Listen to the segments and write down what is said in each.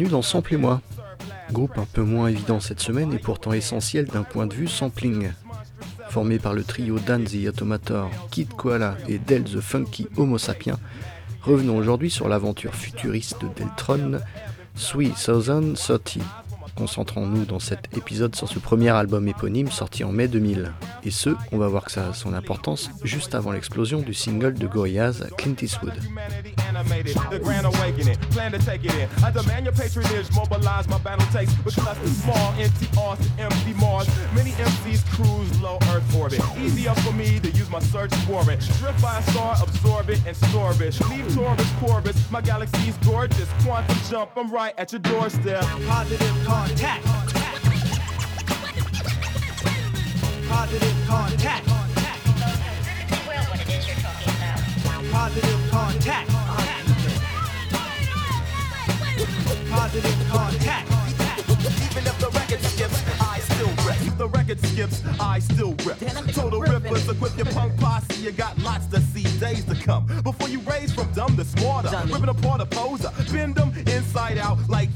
Bienvenue dans Sample et moi, groupe un peu moins évident cette semaine et pourtant essentiel d'un point de vue sampling. Formé par le trio Dan the Automator, Kid Koala et Del the Funky Homo Sapiens, revenons aujourd'hui sur l'aventure futuriste de Deltron, 3030, Concentrons-nous dans cet épisode sur ce premier album éponyme sorti en mai 2000. Et ce, on va voir que ça a son importance juste avant l'explosion du single de Gorillaz Clint Eastwood. Contact. Positive contact. Well, what it is you're talking about. Positive contact. Positive contact. Even if the record skips, I still rip. If the record skips, I still rip. Total rippers, equip your punk posse. You got lots to see, days to come. Before you raise from dumb to smarter, ripping apart a poser, bend them inside out like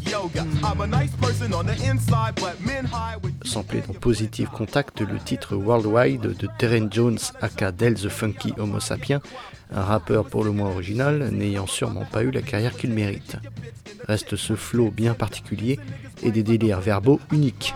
Samplé dans Positive Contact le titre Worldwide de Terence Jones aka Del the Funky Homo Sapien, un rappeur pour le moins original, n'ayant sûrement pas eu la carrière qu'il mérite. Reste ce flow bien particulier et des délires verbaux uniques.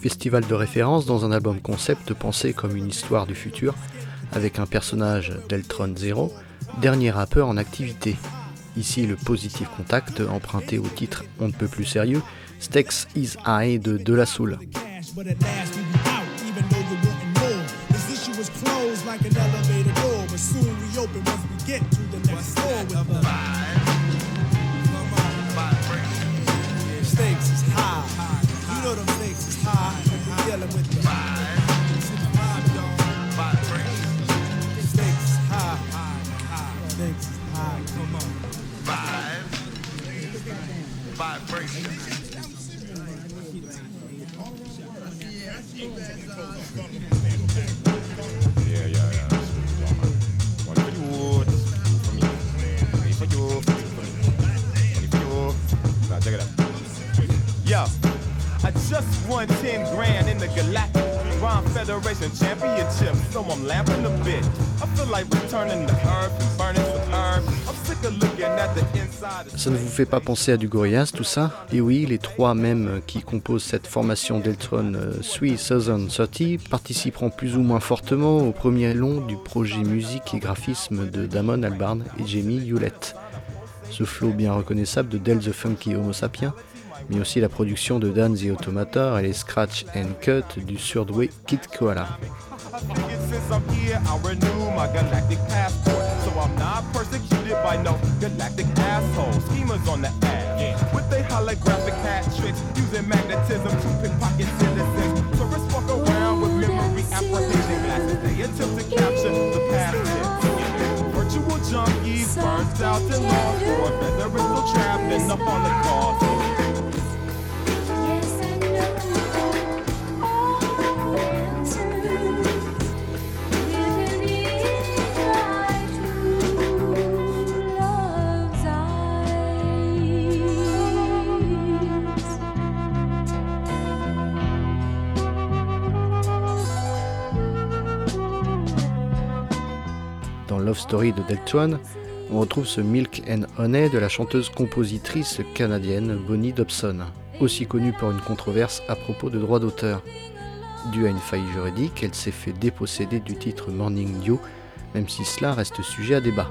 Festival de référence dans un album concept pensé comme une histoire du futur, avec un personnage Deltron Zero, dernier rappeur en activité. Ici le Positive Contact, emprunté au titre On ne peut plus sérieux, Stex Is High de De La Soul. soon we open once we get to the next floor with the vibe. Ça ne vous fait pas penser à du Gorillaz tout ça? Et oui, les trois mêmes qui composent cette formation Deltron 3030 participeront plus ou moins fortement au premier long du projet musique et graphisme de Damon Albarn et Jamie Hewlett. Ce flow bien reconnaissable de Del the Funky Homo Sapiens mais aussi la production de Dan the Automator et les scratch and cut du Surdway Kid Koala. Not persecuted by no galactic assholes. Schemers on the ass. Yeah. With they holographic hat tricks. Using magnetism to pickpocket citizens. Tourists walk around with memory apprehension glasses. They attempt to capture the past. Virtual junkies burnt out trapped in the Holocaust. Story de Deltron, on retrouve ce Milk and Honey de la chanteuse-compositrice canadienne Bonnie Dobson, aussi connue pour une controverse à propos de droits d'auteur. Due à une faille juridique, elle s'est fait déposséder du titre Morning Dew, même si cela reste sujet à débat.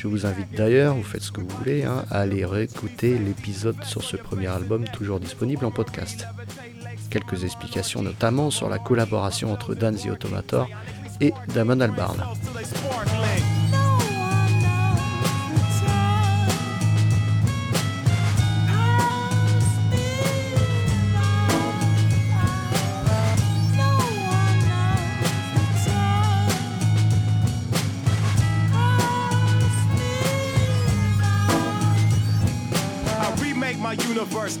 Je vous invite d'ailleurs, vous faites ce que vous voulez, hein, à aller réécouter l'épisode sur ce premier album toujours disponible en podcast. Quelques explications notamment sur la collaboration entre Dan the Automator et Damon Albarn.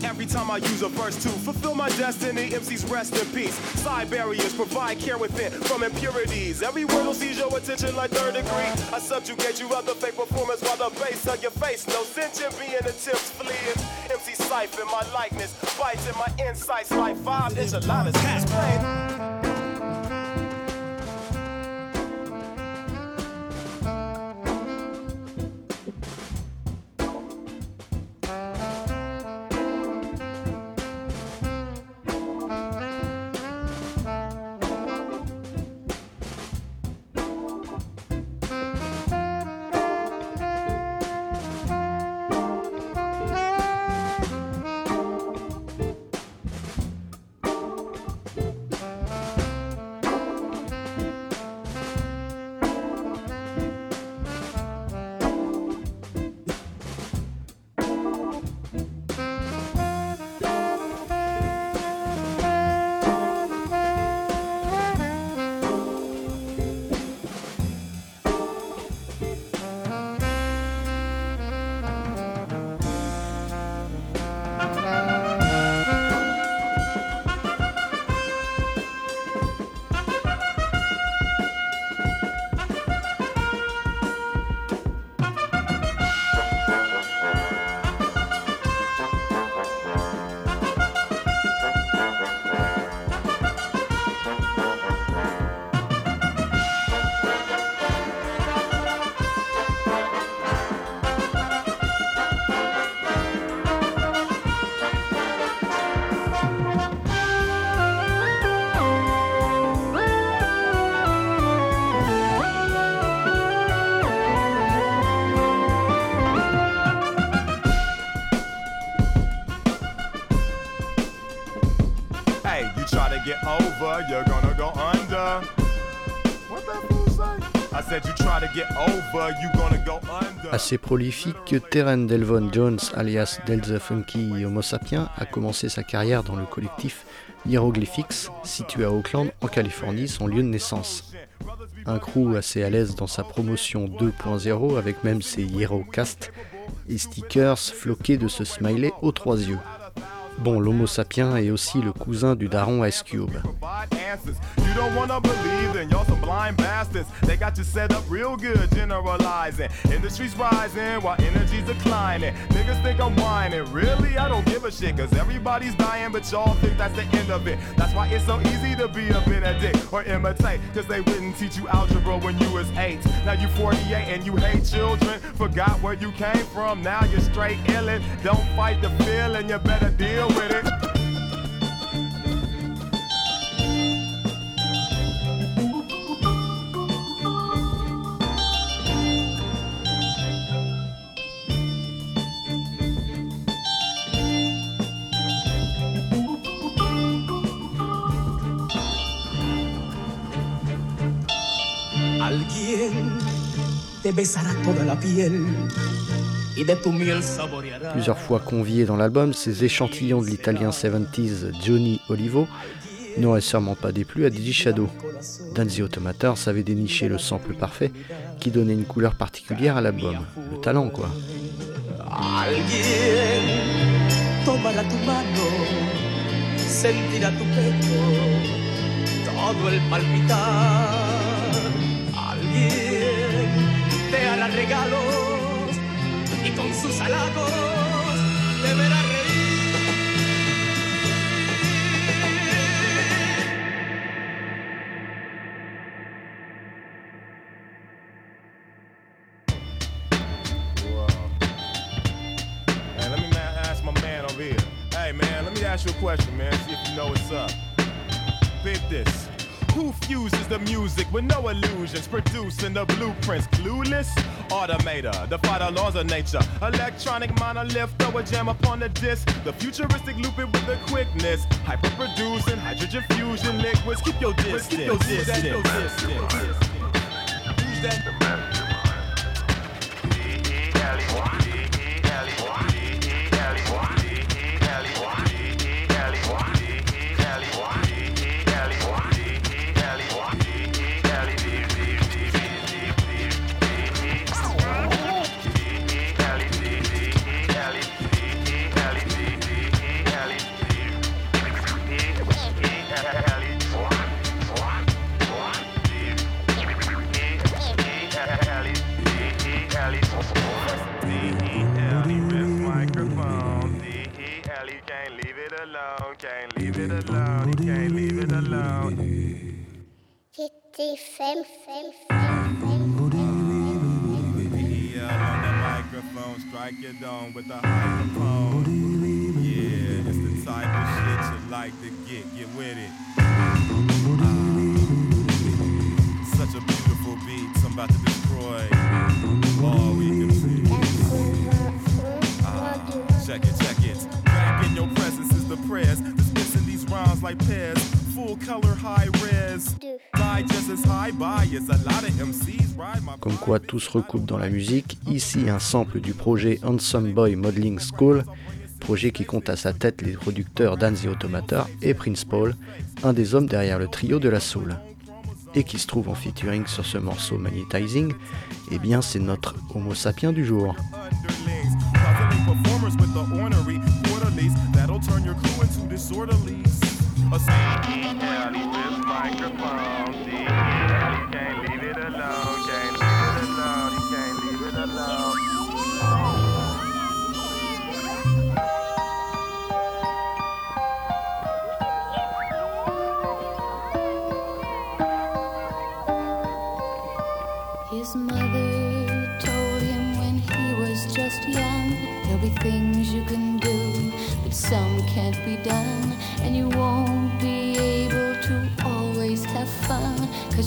Every time I use a verse to fulfill my destiny. MCs rest in peace. Side barriers provide care within from impurities. Every word will seize your attention like third degree. I subjugate you other fake performance while the bass on your face. No sentient being attempts fleeing. MC siphon my likeness, bites in my insights like five inch a lot of You get over, you're. Assez prolifique, Terren Delvon Jones, alias Del the Funky Homo Sapien, a commencé sa carrière dans le collectif Hieroglyphics, situé à Oakland, en Californie, son lieu de naissance. Un crew assez à l'aise dans sa promotion 2.0 avec même ses Hierocast et stickers floqués de ce smiley aux trois yeux. Bon, l'Homo sapiens est aussi le cousin du daron Ice Cube. You don't wanna believe, then y'all some blind bastards. They got you set up real good, generalizing. Industry's rising while energy's declining. Niggas think I'm whining. Really, I don't give a shit, cause everybody's dying, but y'all think that's the end of it. That's why it's so easy to be a Benedict or imitate, cause they wouldn't teach you algebra when you was eight. Now you 48 and you hate children. Forgot where you came from, now you're straight illin'. Don't fight the feeling, you better deal. Alguien te besará toda la piel Plusieurs fois convié dans l'album, ces échantillons de l'italien 70s Johnny Olivo n'auraient sûrement pas déplu à Digi Shadow. Danzy Automator savait dénicher le sample parfait qui donnait une couleur particulière à l'album. Le talent quoi. Alguien tu mano, sus halagos te verá. Hey, let me ask my man over here. Hey, man, let me ask you a question, man. See if you know what's up. Big this. Who fuses the music with no illusions, producing the blueprints? Clueless? Automator, defy the laws of nature. Electronic monolith, throw a jam upon the disc. The futuristic loop it with the quickness. Hyper producing, hydrogen fusion liquids. Keep your distance. Keep your distance. Who's that? microphone. Fem fem Yeah, on the microphone, strike your dome with the microphone. Yeah, it's the type of shit you like to get, get with it. Comme quoi tout se recoupe dans la musique, ici un sample du projet Handsome Boy Modeling School, projet qui compte à sa tête les producteurs Danzy Automator et Prince Paul, un des hommes derrière le trio de la soul. Et qui se trouve en featuring sur ce morceau Magnetizing, eh bien c'est notre Homo sapien du jour.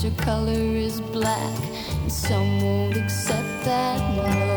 Your color is black, and some won't accept that. No,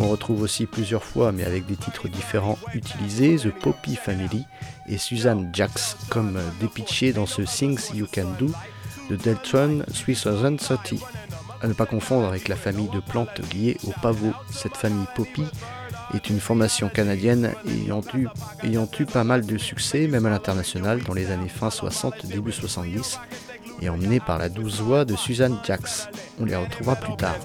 On retrouve aussi plusieurs fois, mais avec des titres différents utilisés, The Poppy Family et Suzanne Jax comme euh, dépitchés dans ce Things You Can Do de Deltron 3030. À ne pas confondre avec la famille de plantes liées au pavot. Cette famille Poppy est une formation canadienne ayant eu, ayant eu pas mal de succès, même à l'international, dans les années fin 60, début 70, et emmenée par la douce voix de Suzanne Jax. On les retrouvera plus tard.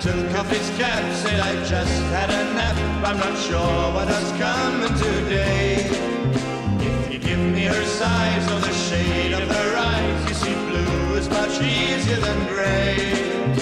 Took off his cap, said I just had a nap. I'm not sure what has come today. If you give me her size or the shade of her eyes, you see blue is much easier than gray.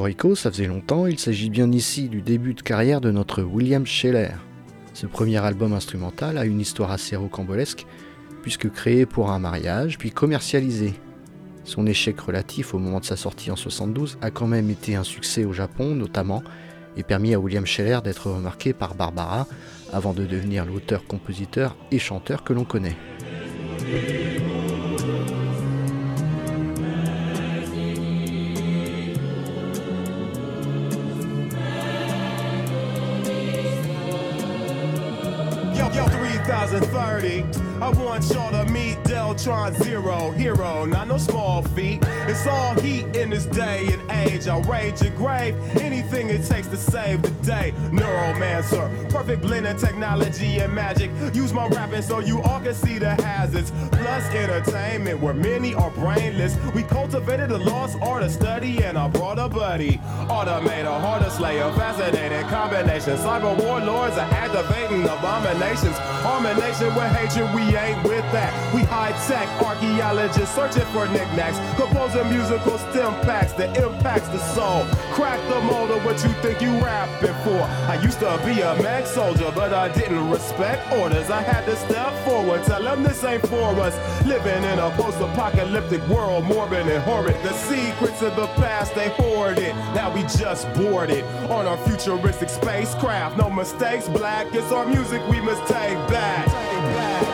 Cocorico, ça faisait longtemps, il s'agit bien ici du début de carrière de notre William Scheller. Ce premier album instrumental a une histoire assez rocambolesque, puisque créé pour un mariage, puis commercialisé. Son échec relatif au moment de sa sortie en 72 a quand même été un succès au Japon notamment, et permis à William Scheller d'être remarqué par Barbara, avant de devenir l'auteur, compositeur et chanteur que l'on connaît. 3030. I want y'all to meet Deltron Zero, hero, not no small feat. It's all heat in this day and age. I rage your grave, anything it takes to save the day. Neuromancer, perfect blend of technology and magic. Use my rapping so you all can see the hazards. Plus entertainment, where many are brainless. We cultivated a lost art of study and I brought a buddy. Automator, harder slayer, fascinating combination. Cyber warlords are activating abominations. Harmonation with hatred, we ain't with that. We high tech archaeologists searching for knickknacks. Composing musical stem packs that impacts the soul. Crack the mold of what you think you rapping for. I used to be a mag soldier, but I didn't respect orders. I had to step forward, tell them this ain't for us. Living in a post apocalyptic world, morbid and horrid. The secrets of the past, they hoard it. Now we just boarded on our futuristic spacecraft. No mistakes, black. It's our music we must take back. Yo,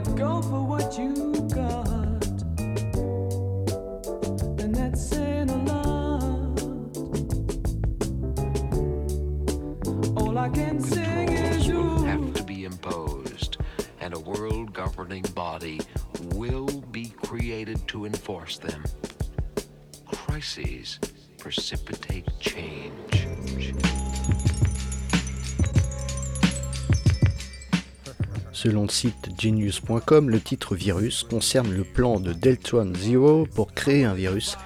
go for what you got, and that's saying a lot. All I can sing is Controls will you. have to be imposed, and a world governing body will be created to enforce them. Crises precipitate change. Selon le site genius.com, le titre virus concerne le plan de Deltron Zero pour créer un virus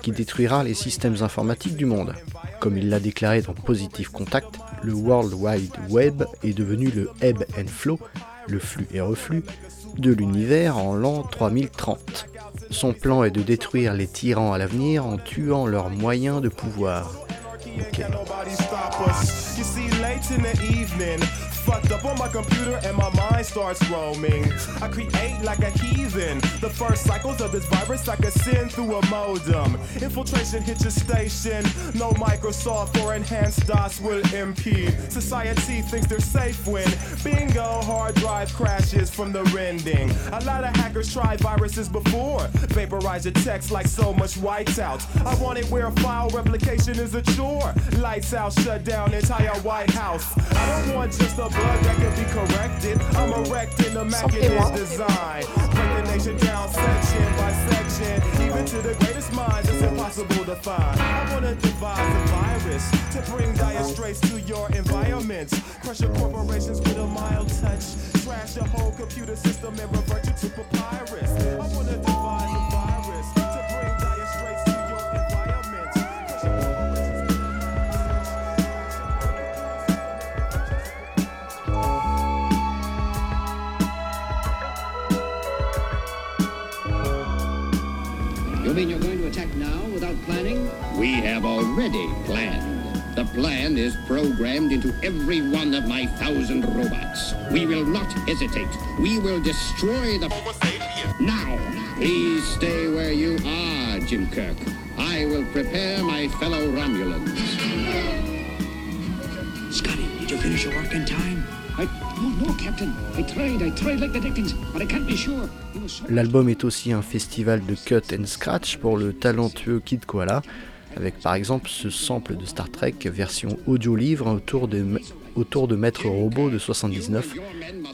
qui détruira les systèmes informatiques du monde. Comme il l'a déclaré dans Positive Contact, le World Wide Web est devenu le ebb and flow, le flux et reflux, de l'univers en l'an 3030. Son plan est de détruire les tyrans à l'avenir en tuant leurs moyens de pouvoir. Fucked up on my computer and my mind starts roaming. I create like a heathen. The first cycles of this virus I could send through a modem. Infiltration hit your station. No Microsoft or enhanced DOS will impede. Society thinks they're safe when bingo hard drive crashes from the rending. A lot of hackers tried viruses before. Vaporize your text like so much whiteout. I want it where file replication is a chore. Lights out, shut down entire White House. I don't want just a bug that can be corrected. I'm erecting immaculate design. Break the nation down section by section. Even to the greatest minds, it's impossible to find. I wanna devise a virus to bring dire straits to your environments. Crush your corporations with a mild touch. Trash your whole computer system and revert you to papyrus. I wanna devise We have already planned. The plan is programmed into every one of my thousand robots. We will not hesitate. We will destroy the. Now, please stay where you are, Jim Kirk. I will prepare my fellow Romulans. Scotty, did you finish your work in time? I. Oh, no, Captain. I tried. I tried like the Dickens, but I can't be sure. He was so L'album est aussi un festival de cut and scratch pour le talentueux Kid Koala, avec par exemple ce sample de Star Trek version audio-livre autour de, autour de Maître Robot de 79,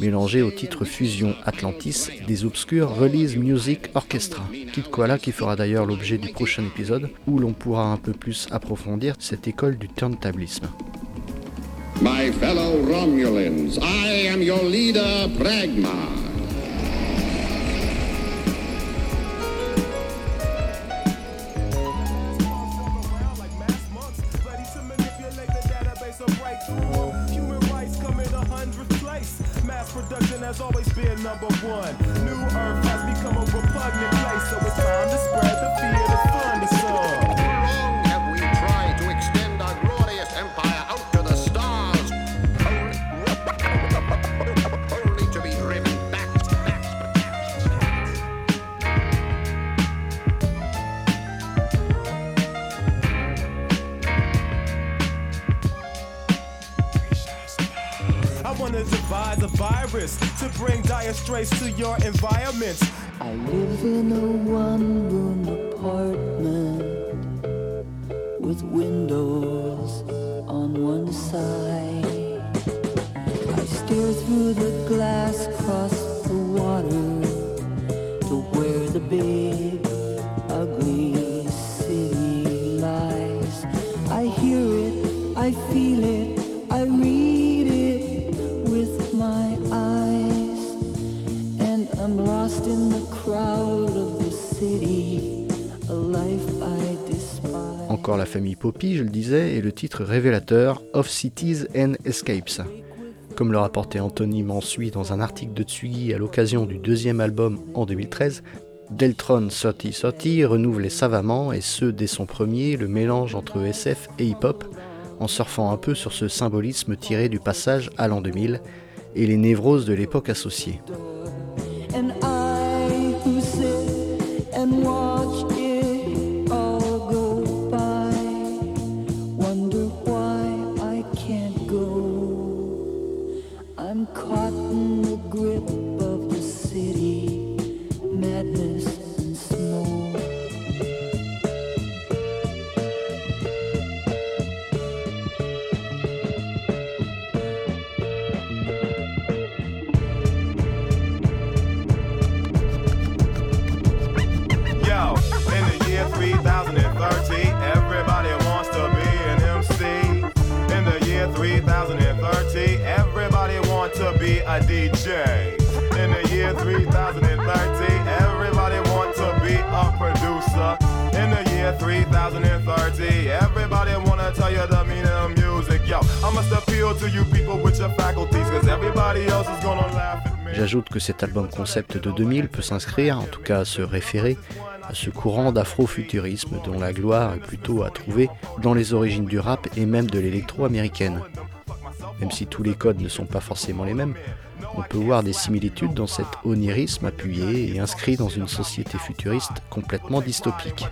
mélangé au titre Fusion Atlantis des Obscure Release Music Orchestra. Kid Koala qui fera d'ailleurs l'objet du prochain épisode où l'on pourra un peu plus approfondir cette école du turntablisme. My fellow Romulans, I am your leader, Pragma. Number one. New virus to bring dire straits to your environments. I live in a one room apartment with windows on one side. I stare through the glass across the water to where the big, ugly city lies. I hear it, I feel it, Encore la famille Poppy, je le disais, et le titre révélateur Of Cities and Escapes. Comme le rapportait Anthony Mansui dans un article de Tsugi à l'occasion du deuxième album en 2013, Deltron 3030 renouvelle savamment, et ce dès son premier, le mélange entre SF et hip-hop, en surfant un peu sur ce symbolisme tiré du passage à l'an 2000 et les névroses de l'époque associées. moi. J'ajoute que cet album concept de 2000 peut s'inscrire, en tout cas se référer, à ce courant d'afrofuturisme dont la gloire est plutôt à trouver dans les origines du rap et même de l'électro américaine. Même si tous les codes ne sont pas forcément les mêmes, on peut voir des similitudes dans cet onirisme appuyé et inscrit dans une société futuriste complètement dystopique.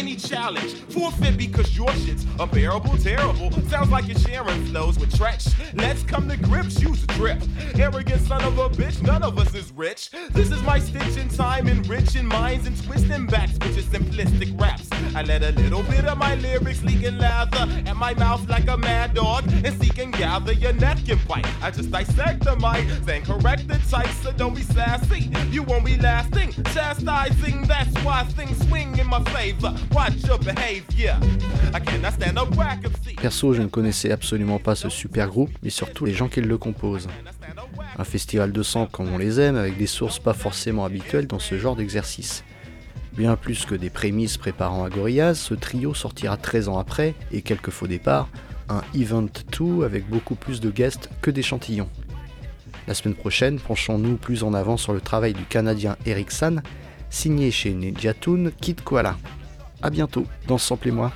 in challenge. Forfeit because your shit's unbearable, terrible. Sounds like you're sharing flows with Tretch. Let's come to grips, use a drip. Arrogant son of a bitch, none of us is rich. This is my stitch in time, enriching minds and twisting backs with your simplistic raps. I let a little bit of my lyrics leak and lather at my mouth like a mad dog and seek and gather your neck and bite. I just dissect the mic, then correct the type, so don't be sassy. You won't be lasting, chastising. That's why things swing in my favor. Watch Perso, je ne connaissais absolument pas ce super groupe, mais surtout les gens qui le composent. Un festival de sang comme on les aime, avec des sources pas forcément habituelles dans ce genre d'exercice. Bien plus que des prémices préparant à Gorillaz, ce trio sortira 13 ans après, et quelques faux départs, un Event 2 avec beaucoup plus de guests que d'échantillons. La semaine prochaine, penchons-nous plus en avant sur le travail du Canadien Eric San, signé chez Nejatoon Kid Koala à bientôt dans Sample et moi.